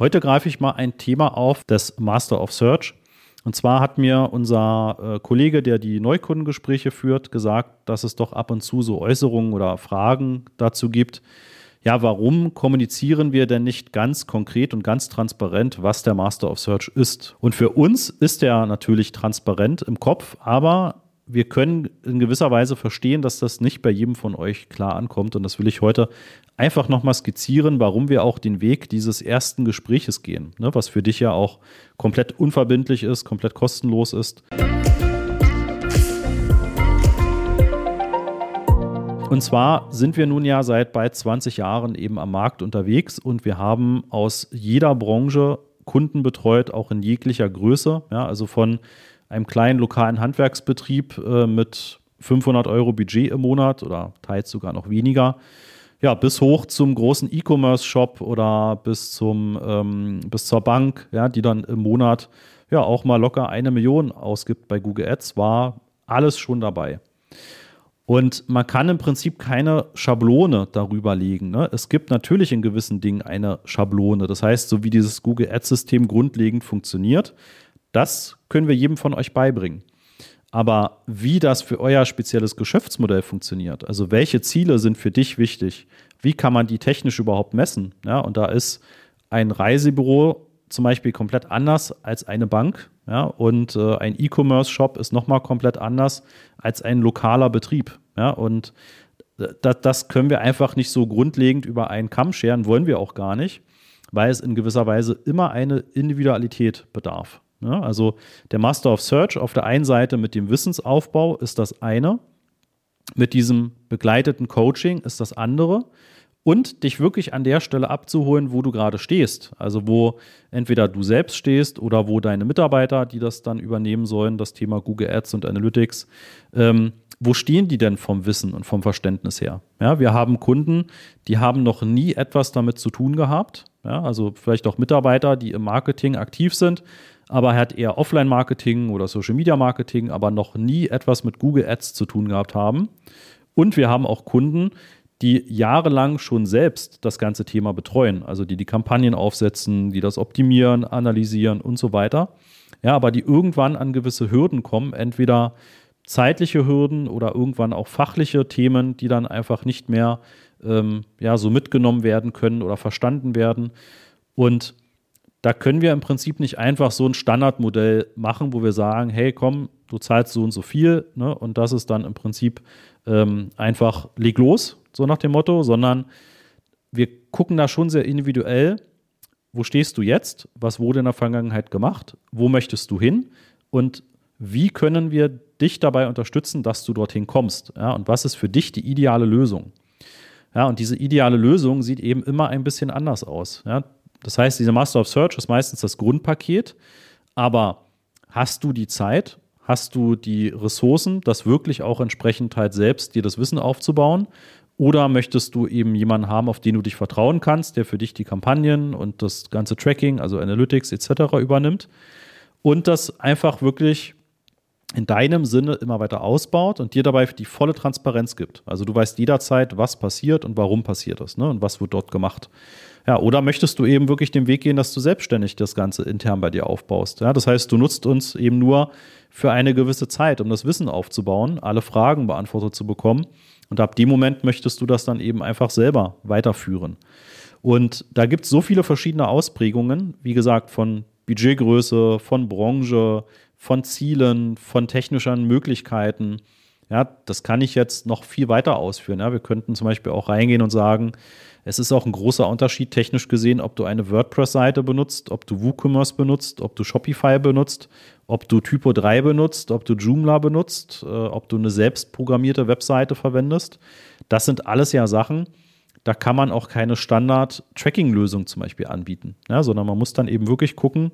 Heute greife ich mal ein Thema auf, das Master of Search. Und zwar hat mir unser äh, Kollege, der die Neukundengespräche führt, gesagt, dass es doch ab und zu so Äußerungen oder Fragen dazu gibt. Ja, warum kommunizieren wir denn nicht ganz konkret und ganz transparent, was der Master of Search ist? Und für uns ist er natürlich transparent im Kopf, aber wir können in gewisser Weise verstehen, dass das nicht bei jedem von euch klar ankommt. Und das will ich heute einfach nochmal skizzieren, warum wir auch den Weg dieses ersten Gespräches gehen, ne, was für dich ja auch komplett unverbindlich ist, komplett kostenlos ist. Und zwar sind wir nun ja seit bald 20 Jahren eben am Markt unterwegs und wir haben aus jeder Branche Kunden betreut, auch in jeglicher Größe. Ja, also von einem kleinen lokalen Handwerksbetrieb äh, mit 500 Euro Budget im Monat oder teils sogar noch weniger. Ja, bis hoch zum großen E-Commerce-Shop oder bis zum ähm, bis zur Bank, ja, die dann im Monat ja auch mal locker eine Million ausgibt bei Google Ads, war alles schon dabei. Und man kann im Prinzip keine Schablone darüber legen. Ne? Es gibt natürlich in gewissen Dingen eine Schablone. Das heißt, so wie dieses Google Ads-System grundlegend funktioniert, das können wir jedem von euch beibringen. Aber wie das für euer spezielles Geschäftsmodell funktioniert, also welche Ziele sind für dich wichtig, wie kann man die technisch überhaupt messen? Ja, und da ist ein Reisebüro zum Beispiel komplett anders als eine Bank. Ja, und äh, ein E-Commerce-Shop ist nochmal komplett anders als ein lokaler Betrieb. Ja, und das, das können wir einfach nicht so grundlegend über einen Kamm scheren, wollen wir auch gar nicht, weil es in gewisser Weise immer eine Individualität bedarf. Ja, also der Master of Search auf der einen Seite mit dem Wissensaufbau ist das eine, mit diesem begleiteten Coaching ist das andere und dich wirklich an der Stelle abzuholen, wo du gerade stehst. Also wo entweder du selbst stehst oder wo deine Mitarbeiter, die das dann übernehmen sollen, das Thema Google Ads und Analytics, ähm, wo stehen die denn vom Wissen und vom Verständnis her? Ja, wir haben Kunden, die haben noch nie etwas damit zu tun gehabt. Ja, also vielleicht auch Mitarbeiter, die im Marketing aktiv sind, aber er hat eher Offline-Marketing oder Social-Media-Marketing, aber noch nie etwas mit Google Ads zu tun gehabt haben. Und wir haben auch Kunden, die jahrelang schon selbst das ganze Thema betreuen, also die die Kampagnen aufsetzen, die das optimieren, analysieren und so weiter. Ja, aber die irgendwann an gewisse Hürden kommen, entweder zeitliche Hürden oder irgendwann auch fachliche Themen, die dann einfach nicht mehr ähm, ja, so mitgenommen werden können oder verstanden werden. Und da können wir im Prinzip nicht einfach so ein Standardmodell machen, wo wir sagen, hey, komm, du zahlst so und so viel, ne? und das ist dann im Prinzip ähm, einfach leg los, so nach dem Motto, sondern wir gucken da schon sehr individuell, wo stehst du jetzt, was wurde in der Vergangenheit gemacht, wo möchtest du hin und wie können wir dich dabei unterstützen, dass du dorthin kommst, ja? und was ist für dich die ideale Lösung. Ja, und diese ideale Lösung sieht eben immer ein bisschen anders aus. Ja, das heißt, diese Master of Search ist meistens das Grundpaket, aber hast du die Zeit, hast du die Ressourcen, das wirklich auch entsprechend halt selbst dir das Wissen aufzubauen? Oder möchtest du eben jemanden haben, auf den du dich vertrauen kannst, der für dich die Kampagnen und das ganze Tracking, also Analytics etc. übernimmt und das einfach wirklich in deinem Sinne immer weiter ausbaut und dir dabei die volle Transparenz gibt. Also du weißt jederzeit, was passiert und warum passiert das ne? und was wird dort gemacht. Ja, oder möchtest du eben wirklich den Weg gehen, dass du selbstständig das Ganze intern bei dir aufbaust? Ja, das heißt, du nutzt uns eben nur für eine gewisse Zeit, um das Wissen aufzubauen, alle Fragen beantwortet zu bekommen. Und ab dem Moment möchtest du das dann eben einfach selber weiterführen. Und da gibt es so viele verschiedene Ausprägungen, wie gesagt, von Budgetgröße, von Branche, von Zielen, von technischen Möglichkeiten. Ja, das kann ich jetzt noch viel weiter ausführen. Ja, wir könnten zum Beispiel auch reingehen und sagen, es ist auch ein großer Unterschied technisch gesehen, ob du eine WordPress-Seite benutzt, ob du WooCommerce benutzt, ob du Shopify benutzt, ob du Typo 3 benutzt, ob du Joomla benutzt, äh, ob du eine selbstprogrammierte Webseite verwendest. Das sind alles ja Sachen, da kann man auch keine Standard-Tracking-Lösung zum Beispiel anbieten, ja, sondern man muss dann eben wirklich gucken,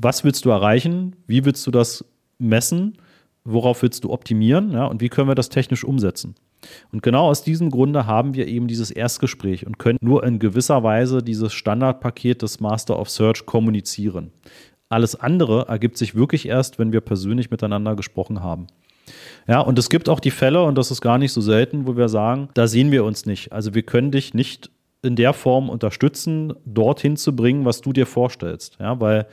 was willst du erreichen, wie willst du das messen, worauf willst du optimieren ja, und wie können wir das technisch umsetzen. Und genau aus diesem Grunde haben wir eben dieses Erstgespräch und können nur in gewisser Weise dieses Standardpaket des Master of Search kommunizieren. Alles andere ergibt sich wirklich erst, wenn wir persönlich miteinander gesprochen haben. Ja, und es gibt auch die Fälle, und das ist gar nicht so selten, wo wir sagen, da sehen wir uns nicht. Also wir können dich nicht in der Form unterstützen, dorthin zu bringen, was du dir vorstellst. Ja, weil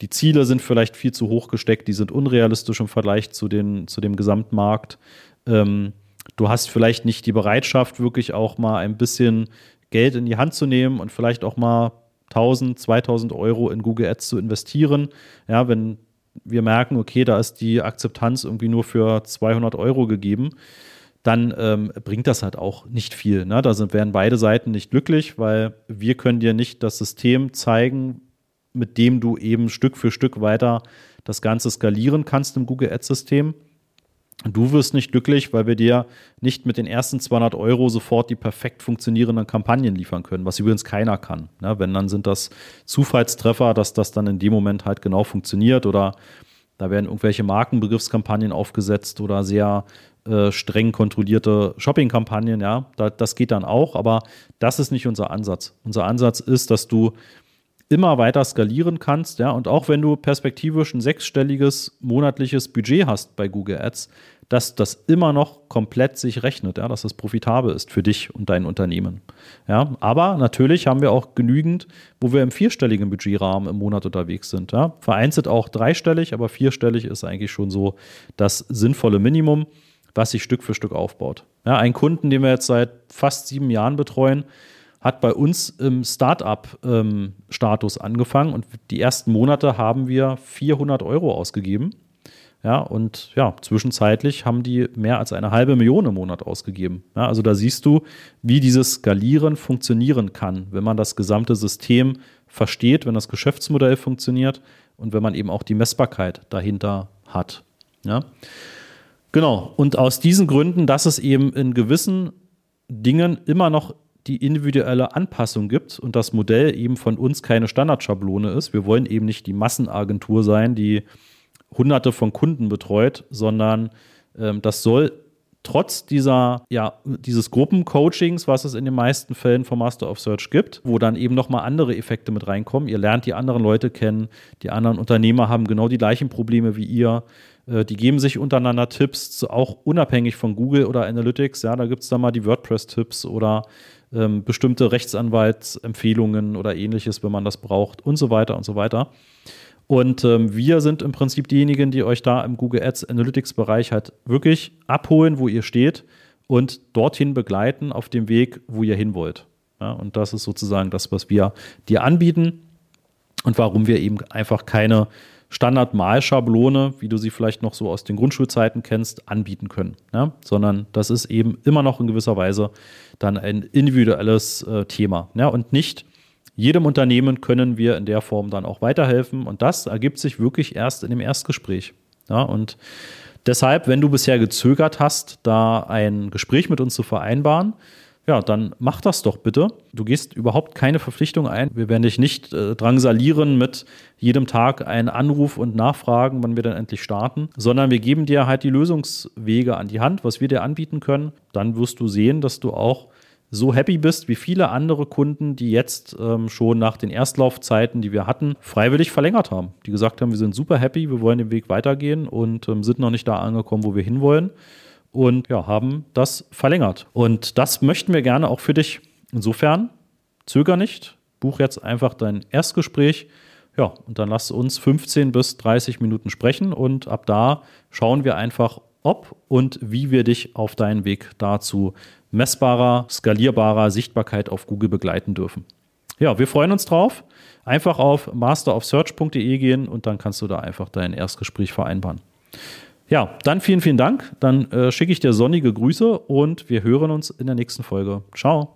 die Ziele sind vielleicht viel zu hoch gesteckt, die sind unrealistisch im Vergleich zu, den, zu dem Gesamtmarkt. Ähm, du hast vielleicht nicht die Bereitschaft, wirklich auch mal ein bisschen Geld in die Hand zu nehmen und vielleicht auch mal 1000, 2000 Euro in Google Ads zu investieren. Ja, wenn wir merken, okay, da ist die Akzeptanz irgendwie nur für 200 Euro gegeben, dann ähm, bringt das halt auch nicht viel. Ne? Da sind, werden beide Seiten nicht glücklich, weil wir können dir nicht das System zeigen, mit dem du eben Stück für Stück weiter das Ganze skalieren kannst im Google Ads-System. Du wirst nicht glücklich, weil wir dir nicht mit den ersten 200 Euro sofort die perfekt funktionierenden Kampagnen liefern können, was übrigens keiner kann. Ne? Wenn, dann sind das Zufallstreffer, dass das dann in dem Moment halt genau funktioniert oder da werden irgendwelche Markenbegriffskampagnen aufgesetzt oder sehr äh, streng kontrollierte Shopping-Kampagnen, ja, da, das geht dann auch, aber das ist nicht unser Ansatz. Unser Ansatz ist, dass du immer weiter skalieren kannst, ja, und auch wenn du perspektivisch ein sechsstelliges monatliches Budget hast bei Google Ads, dass das immer noch komplett sich rechnet, ja, dass das profitabel ist für dich und dein Unternehmen. Ja, aber natürlich haben wir auch genügend, wo wir im vierstelligen Budgetrahmen im Monat unterwegs sind. Ja. Vereinzelt auch dreistellig, aber vierstellig ist eigentlich schon so das sinnvolle Minimum was sich Stück für Stück aufbaut. Ja, ein Kunden, den wir jetzt seit fast sieben Jahren betreuen, hat bei uns im Startup-Status ähm, angefangen und die ersten Monate haben wir 400 Euro ausgegeben. Ja, und ja, zwischenzeitlich haben die mehr als eine halbe Million im Monat ausgegeben. Ja, also da siehst du, wie dieses Skalieren funktionieren kann, wenn man das gesamte System versteht, wenn das Geschäftsmodell funktioniert und wenn man eben auch die Messbarkeit dahinter hat. Ja. Genau. Und aus diesen Gründen, dass es eben in gewissen Dingen immer noch die individuelle Anpassung gibt und das Modell eben von uns keine Standardschablone ist. Wir wollen eben nicht die Massenagentur sein, die hunderte von Kunden betreut, sondern ähm, das soll trotz dieser, ja, dieses Gruppencoachings, was es in den meisten Fällen vom Master of Search gibt, wo dann eben nochmal andere Effekte mit reinkommen. Ihr lernt die anderen Leute kennen, die anderen Unternehmer haben genau die gleichen Probleme wie ihr. Äh, die geben sich untereinander Tipps, auch unabhängig von Google oder Analytics. Ja, da gibt es dann mal die WordPress-Tipps oder ähm, bestimmte Rechtsanwaltsempfehlungen oder ähnliches, wenn man das braucht und so weiter und so weiter. Und ähm, wir sind im Prinzip diejenigen, die euch da im Google Ads Analytics-Bereich halt wirklich abholen, wo ihr steht und dorthin begleiten auf dem Weg, wo ihr hin wollt. Ja, und das ist sozusagen das, was wir dir anbieten und warum wir eben einfach keine Standard-Malschablone, wie du sie vielleicht noch so aus den Grundschulzeiten kennst, anbieten können. Ja? Sondern das ist eben immer noch in gewisser Weise dann ein individuelles äh, Thema. Ja? Und nicht jedem Unternehmen können wir in der Form dann auch weiterhelfen. Und das ergibt sich wirklich erst in dem Erstgespräch. Ja? Und deshalb, wenn du bisher gezögert hast, da ein Gespräch mit uns zu vereinbaren, ja, dann mach das doch bitte. Du gehst überhaupt keine Verpflichtung ein. Wir werden dich nicht äh, drangsalieren mit jedem Tag einen Anruf und Nachfragen, wann wir dann endlich starten, sondern wir geben dir halt die Lösungswege an die Hand, was wir dir anbieten können. Dann wirst du sehen, dass du auch so happy bist wie viele andere Kunden, die jetzt ähm, schon nach den Erstlaufzeiten, die wir hatten, freiwillig verlängert haben. Die gesagt haben, wir sind super happy, wir wollen den Weg weitergehen und ähm, sind noch nicht da angekommen, wo wir hinwollen und ja, haben das verlängert. Und das möchten wir gerne auch für dich. Insofern zöger nicht, buch jetzt einfach dein Erstgespräch. Ja, und dann lass uns 15 bis 30 Minuten sprechen und ab da schauen wir einfach, ob und wie wir dich auf deinen Weg dazu messbarer, skalierbarer Sichtbarkeit auf Google begleiten dürfen. Ja, wir freuen uns drauf. Einfach auf masterofsearch.de gehen und dann kannst du da einfach dein Erstgespräch vereinbaren. Ja, dann vielen, vielen Dank. Dann äh, schicke ich dir sonnige Grüße und wir hören uns in der nächsten Folge. Ciao.